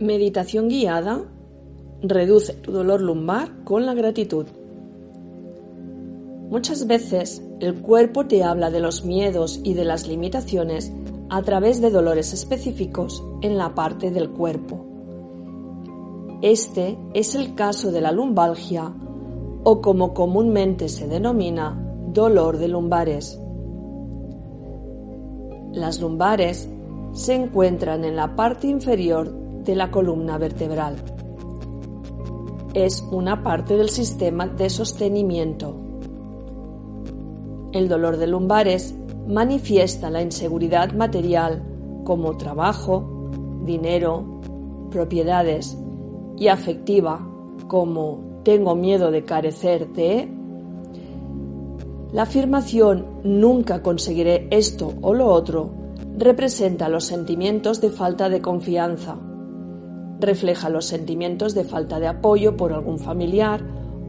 Meditación guiada reduce tu dolor lumbar con la gratitud. Muchas veces el cuerpo te habla de los miedos y de las limitaciones a través de dolores específicos en la parte del cuerpo. Este es el caso de la lumbalgia o como comúnmente se denomina dolor de lumbares. Las lumbares se encuentran en la parte inferior de la columna vertebral. Es una parte del sistema de sostenimiento. El dolor de lumbares manifiesta la inseguridad material como trabajo, dinero, propiedades y afectiva como tengo miedo de carecer de la afirmación nunca conseguiré esto o lo otro representa los sentimientos de falta de confianza, refleja los sentimientos de falta de apoyo por algún familiar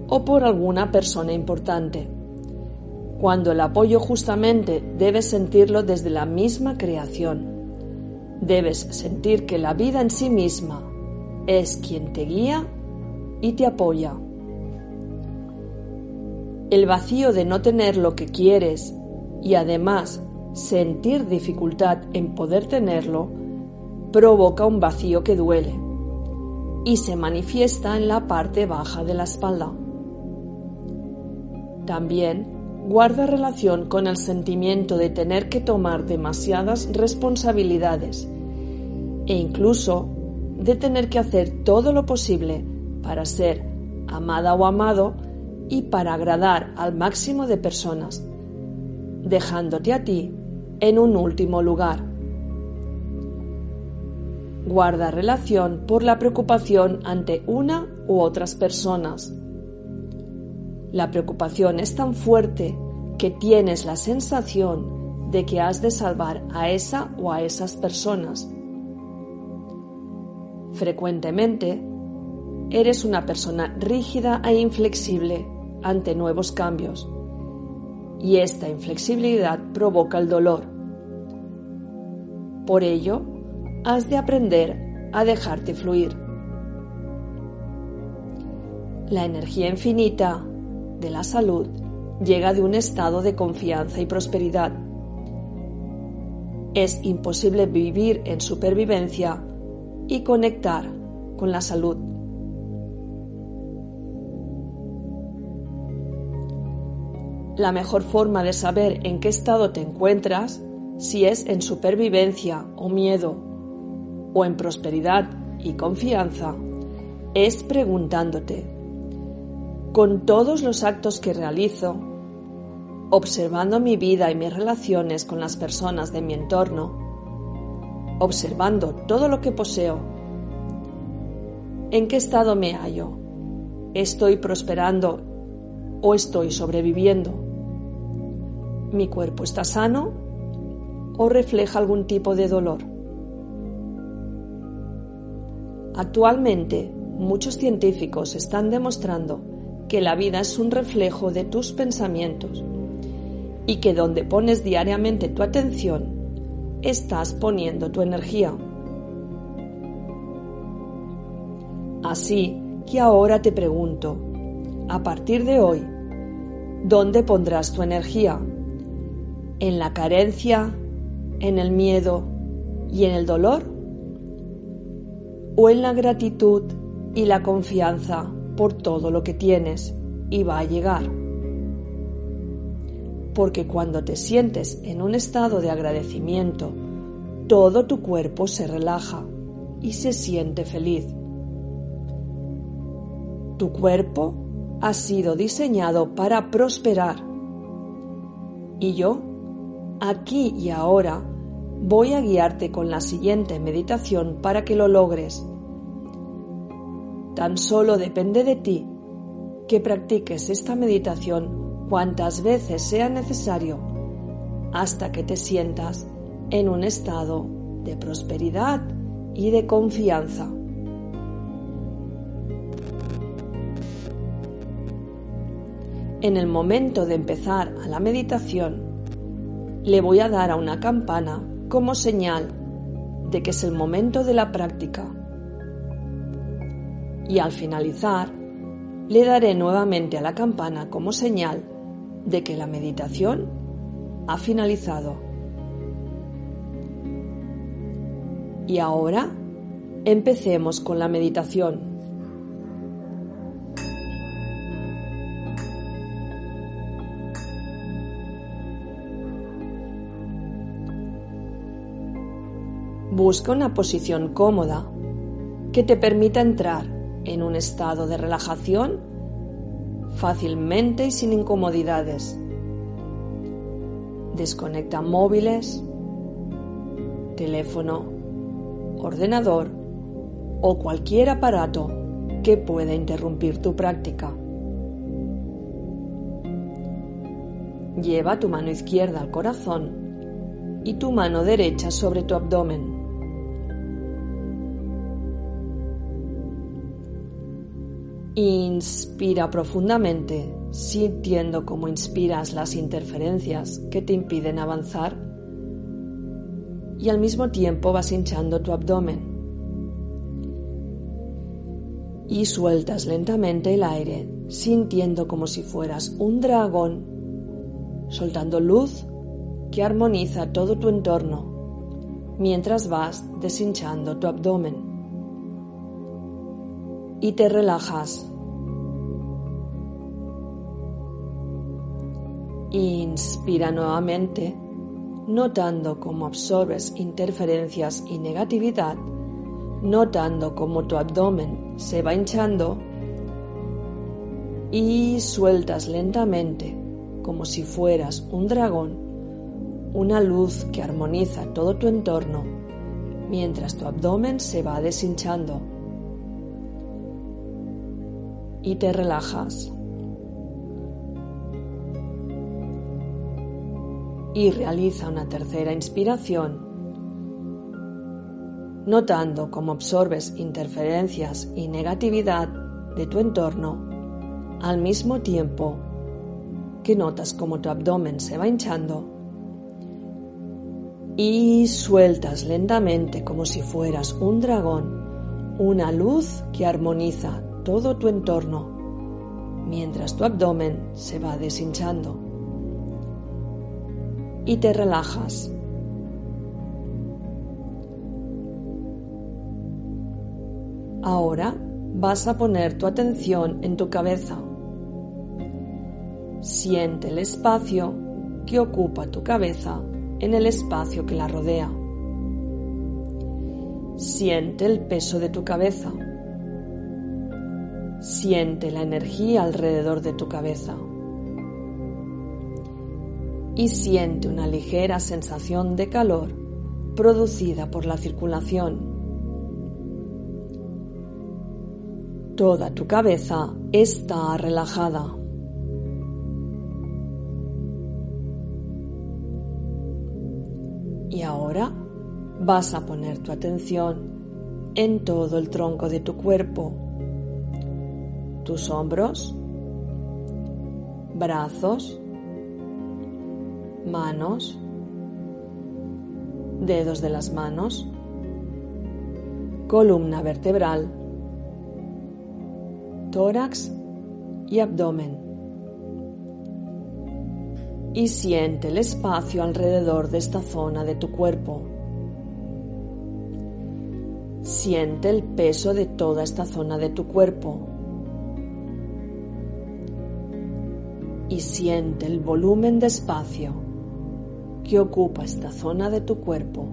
o por alguna persona importante, cuando el apoyo justamente debes sentirlo desde la misma creación. Debes sentir que la vida en sí misma es quien te guía y te apoya. El vacío de no tener lo que quieres y además sentir dificultad en poder tenerlo provoca un vacío que duele y se manifiesta en la parte baja de la espalda. También guarda relación con el sentimiento de tener que tomar demasiadas responsabilidades e incluso de tener que hacer todo lo posible para ser amada o amado y para agradar al máximo de personas, dejándote a ti en un último lugar. Guarda relación por la preocupación ante una u otras personas. La preocupación es tan fuerte que tienes la sensación de que has de salvar a esa o a esas personas. Frecuentemente, eres una persona rígida e inflexible ante nuevos cambios y esta inflexibilidad provoca el dolor. Por ello, has de aprender a dejarte fluir. La energía infinita de la salud llega de un estado de confianza y prosperidad. Es imposible vivir en supervivencia y conectar con la salud. La mejor forma de saber en qué estado te encuentras, si es en supervivencia o miedo, o en prosperidad y confianza, es preguntándote, con todos los actos que realizo, observando mi vida y mis relaciones con las personas de mi entorno, observando todo lo que poseo, ¿en qué estado me hallo? ¿Estoy prosperando o estoy sobreviviendo? ¿Mi cuerpo está sano o refleja algún tipo de dolor? Actualmente, muchos científicos están demostrando que la vida es un reflejo de tus pensamientos y que donde pones diariamente tu atención, estás poniendo tu energía. Así que ahora te pregunto, a partir de hoy, ¿dónde pondrás tu energía? ¿En la carencia, en el miedo y en el dolor? ¿O en la gratitud y la confianza por todo lo que tienes y va a llegar. Porque cuando te sientes en un estado de agradecimiento, todo tu cuerpo se relaja y se siente feliz. Tu cuerpo ha sido diseñado para prosperar. Y yo, aquí y ahora, voy a guiarte con la siguiente meditación para que lo logres. Tan solo depende de ti que practiques esta meditación cuantas veces sea necesario hasta que te sientas en un estado de prosperidad y de confianza. En el momento de empezar a la meditación, le voy a dar a una campana como señal de que es el momento de la práctica. Y al finalizar, le daré nuevamente a la campana como señal de que la meditación ha finalizado. Y ahora empecemos con la meditación. Busca una posición cómoda que te permita entrar en un estado de relajación fácilmente y sin incomodidades. Desconecta móviles, teléfono, ordenador o cualquier aparato que pueda interrumpir tu práctica. Lleva tu mano izquierda al corazón y tu mano derecha sobre tu abdomen. Inspira profundamente, sintiendo cómo inspiras las interferencias que te impiden avanzar y al mismo tiempo vas hinchando tu abdomen. Y sueltas lentamente el aire, sintiendo como si fueras un dragón, soltando luz que armoniza todo tu entorno mientras vas deshinchando tu abdomen y te relajas. Inspira nuevamente, notando cómo absorbes interferencias y negatividad, notando cómo tu abdomen se va hinchando y sueltas lentamente, como si fueras un dragón, una luz que armoniza todo tu entorno mientras tu abdomen se va deshinchando y te relajas. Y realiza una tercera inspiración, notando cómo absorbes interferencias y negatividad de tu entorno al mismo tiempo que notas cómo tu abdomen se va hinchando y sueltas lentamente como si fueras un dragón una luz que armoniza todo tu entorno mientras tu abdomen se va deshinchando y te relajas. Ahora vas a poner tu atención en tu cabeza. Siente el espacio que ocupa tu cabeza en el espacio que la rodea. Siente el peso de tu cabeza Siente la energía alrededor de tu cabeza y siente una ligera sensación de calor producida por la circulación. Toda tu cabeza está relajada. Y ahora vas a poner tu atención en todo el tronco de tu cuerpo tus hombros, brazos, manos, dedos de las manos, columna vertebral, tórax y abdomen. Y siente el espacio alrededor de esta zona de tu cuerpo. Siente el peso de toda esta zona de tu cuerpo y siente el volumen de espacio que ocupa esta zona de tu cuerpo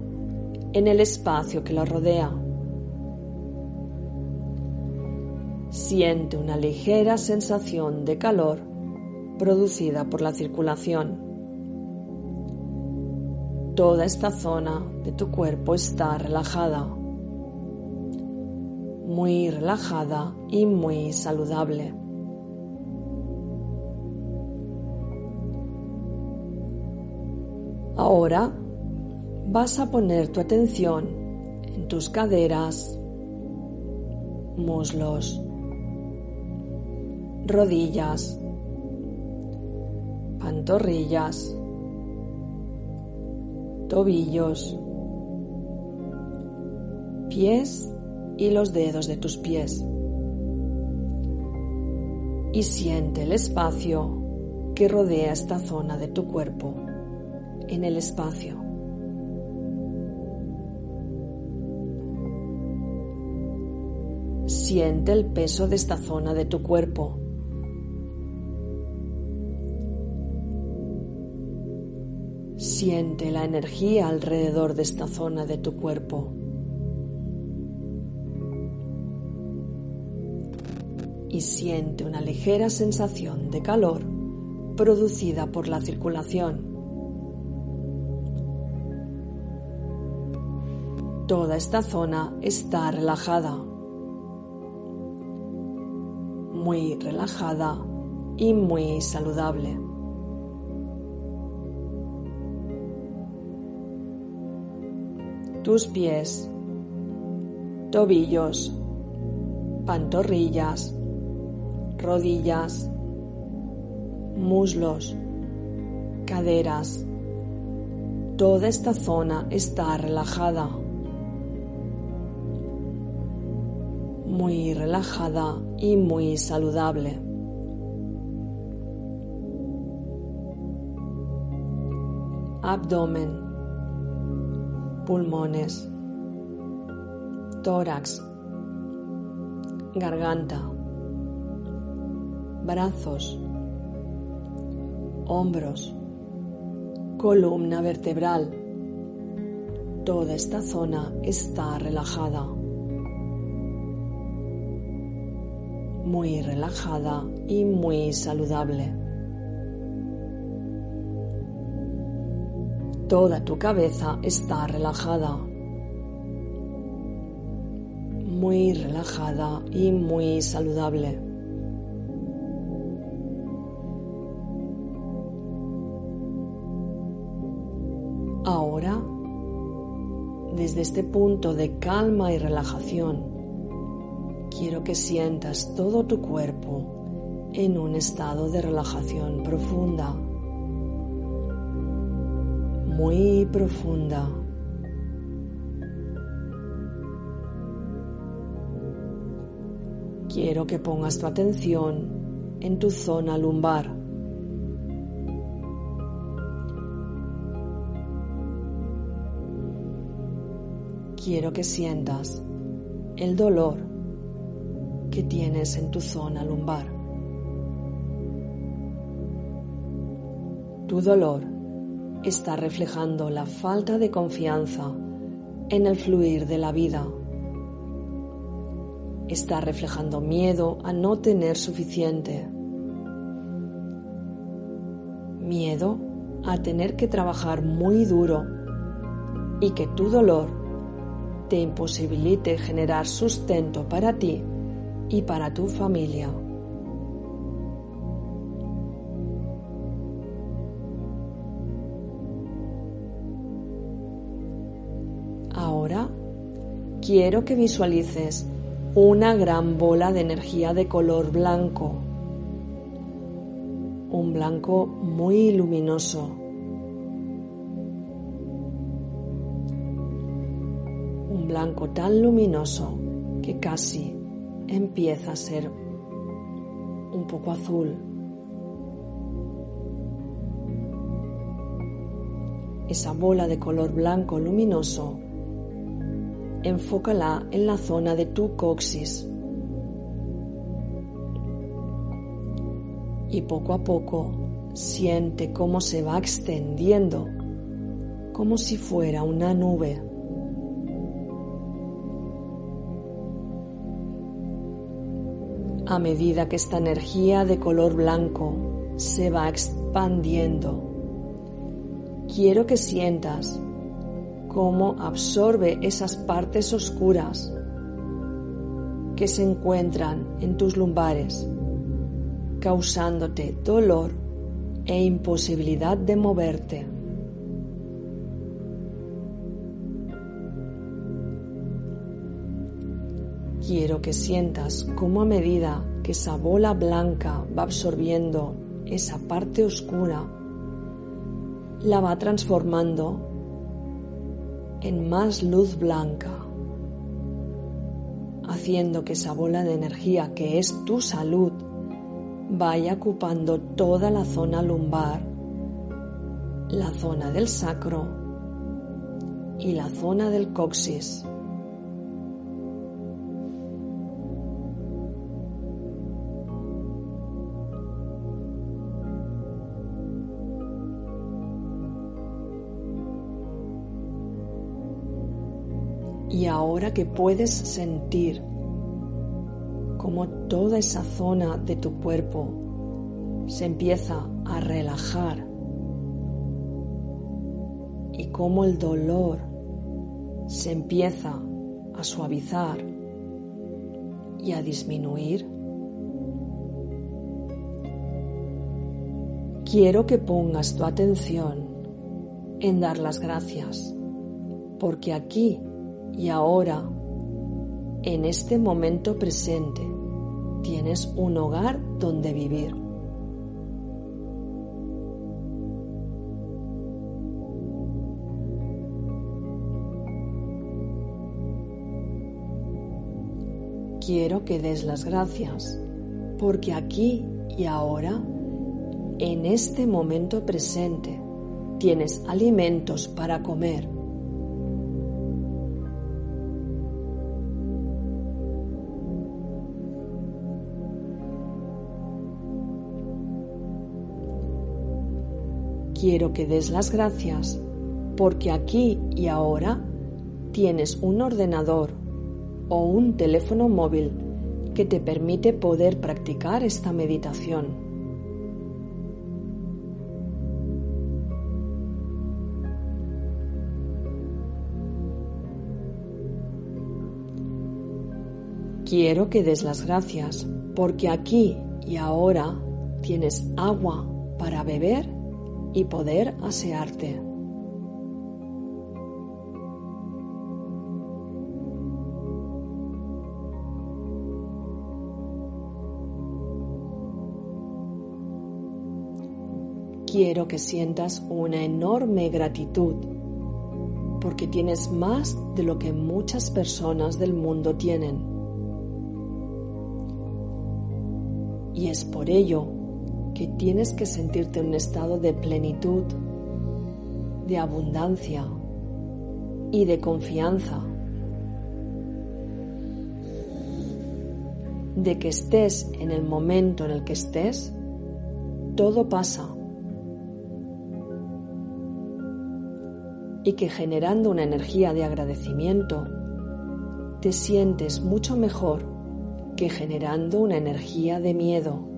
en el espacio que lo rodea. Siente una ligera sensación de calor producida por la circulación. toda esta zona de tu cuerpo está relajada, muy relajada y muy saludable. Ahora vas a poner tu atención en tus caderas, muslos, rodillas, pantorrillas, tobillos, pies y los dedos de tus pies. Y siente el espacio que rodea esta zona de tu cuerpo en el espacio. Siente el peso de esta zona de tu cuerpo. Siente la energía alrededor de esta zona de tu cuerpo. Y siente una ligera sensación de calor producida por la circulación. Toda esta zona está relajada, muy relajada y muy saludable. Tus pies, tobillos, pantorrillas, rodillas, muslos, caderas. Toda esta zona está relajada. Muy relajada y muy saludable. Abdomen, pulmones, tórax, garganta, brazos, hombros, columna vertebral. Toda esta zona está relajada. Muy relajada y muy saludable. Toda tu cabeza está relajada, muy relajada y muy saludable. Ahora, desde este punto de calma y relajación, quiero que sientas todo tu cuerpo en un estado de relajación profunda, muy profunda. Quiero que pongas tu atención en tu zona lumbar. Quiero que sientas el dolor que tienes en tu zona lumbar. Tu dolor está reflejando la falta de confianza en el fluir de la vida. Está reflejando miedo a no tener suficiente. Miedo a tener que trabajar muy duro y que tu dolor te imposibilite generar sustento para ti y para tu familia. Ahora quiero que visualices una gran bola de energía de color blanco, un blanco muy luminoso. Un blanco tan luminoso que casi empieza a ser un poco azul. Esa bola de color blanco luminoso, enfócala en la zona de tu coxis. Y poco a poco siente cómo se va extendiendo, como si fuera una nube. A medida que esta energía de color blanco se va expandiendo. Quiero que sientas cómo absorbe esas partes oscuras que se encuentran en tus lumbares, causándote dolor e imposibilidad de moverte. Quiero que sientas cómo a medida que esa bola blanca va absorbiendo esa parte oscura, la va transformando en más luz blanca, haciendo que esa bola de energía que es tu salud vaya ocupando toda la zona lumbar, la zona del sacro y la zona del coxis. Ahora que puedes sentir cómo toda esa zona de tu cuerpo se empieza a relajar y cómo el dolor se empieza a suavizar y a disminuir, quiero que pongas tu atención en dar las gracias, porque aquí y ahora, en este momento presente, tienes un hogar donde vivir. Quiero que des las gracias porque aquí y ahora, en este momento presente, tienes alimentos para comer quiero que des las gracias porque aquí y ahora tienes un ordenador o un teléfono móvil que te permite poder practicar esta meditación. Quiero que des las gracias porque aquí y ahora tienes agua para beber y poder asearte. Quiero que sientas una enorme gratitud porque tienes más de lo que muchas personas del mundo tienen. Y es por ello que tienes que sentirte en un estado de plenitud, de abundancia y de confianza. De que estés en el momento en el que estés, todo pasa. Y que generando una energía de agradecimiento, te sientes mucho mejor que generando una energía de miedo.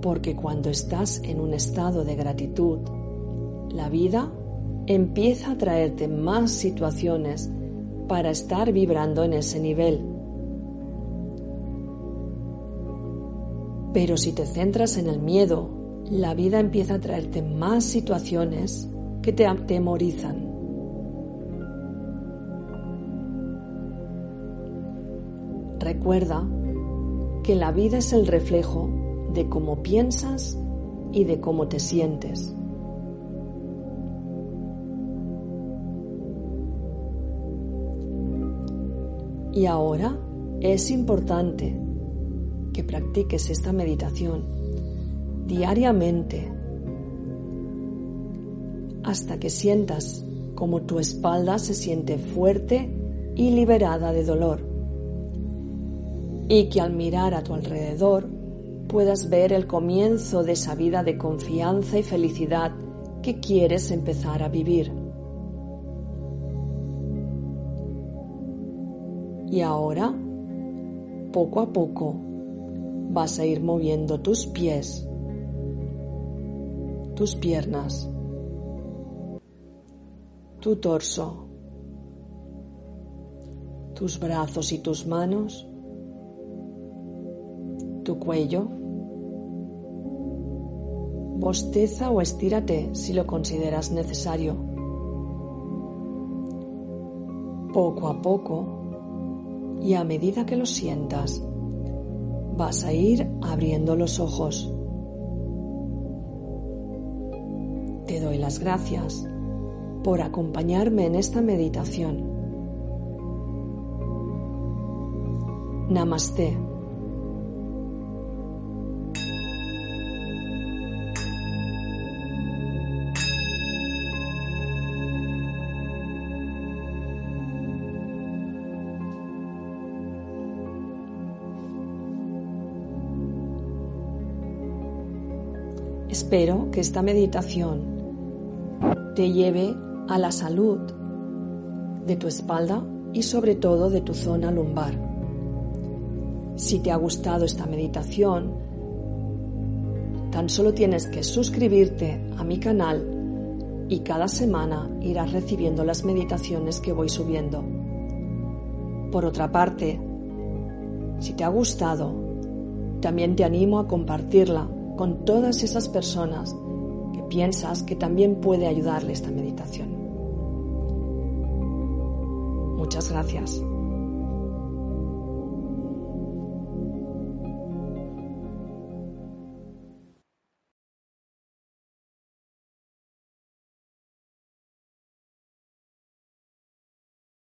Porque cuando estás en un estado de gratitud, la vida empieza a traerte más situaciones para estar vibrando en ese nivel. Pero si te centras en el miedo, la vida empieza a traerte más situaciones que te atemorizan. Recuerda que la vida es el reflejo de cómo piensas y de cómo te sientes. Y ahora es importante que practiques esta meditación diariamente hasta que sientas como tu espalda se siente fuerte y liberada de dolor y que al mirar a tu alrededor puedas ver el comienzo de esa vida de confianza y felicidad que quieres empezar a vivir. Y ahora, poco a poco, vas a ir moviendo tus pies, tus piernas, tu torso, tus brazos y tus manos, tu cuello. Bosteza o estírate si lo consideras necesario. Poco a poco y a medida que lo sientas, vas a ir abriendo los ojos. Te doy las gracias por acompañarme en esta meditación. Namaste. Espero que esta meditación te lleve a la salud de tu espalda y sobre todo de tu zona lumbar. Si te ha gustado esta meditación, tan solo tienes que suscribirte a mi canal y cada semana irás recibiendo las meditaciones que voy subiendo. Por otra parte, si te ha gustado, también te animo a compartirla con todas esas personas que piensas que también puede ayudarle esta meditación. Muchas gracias.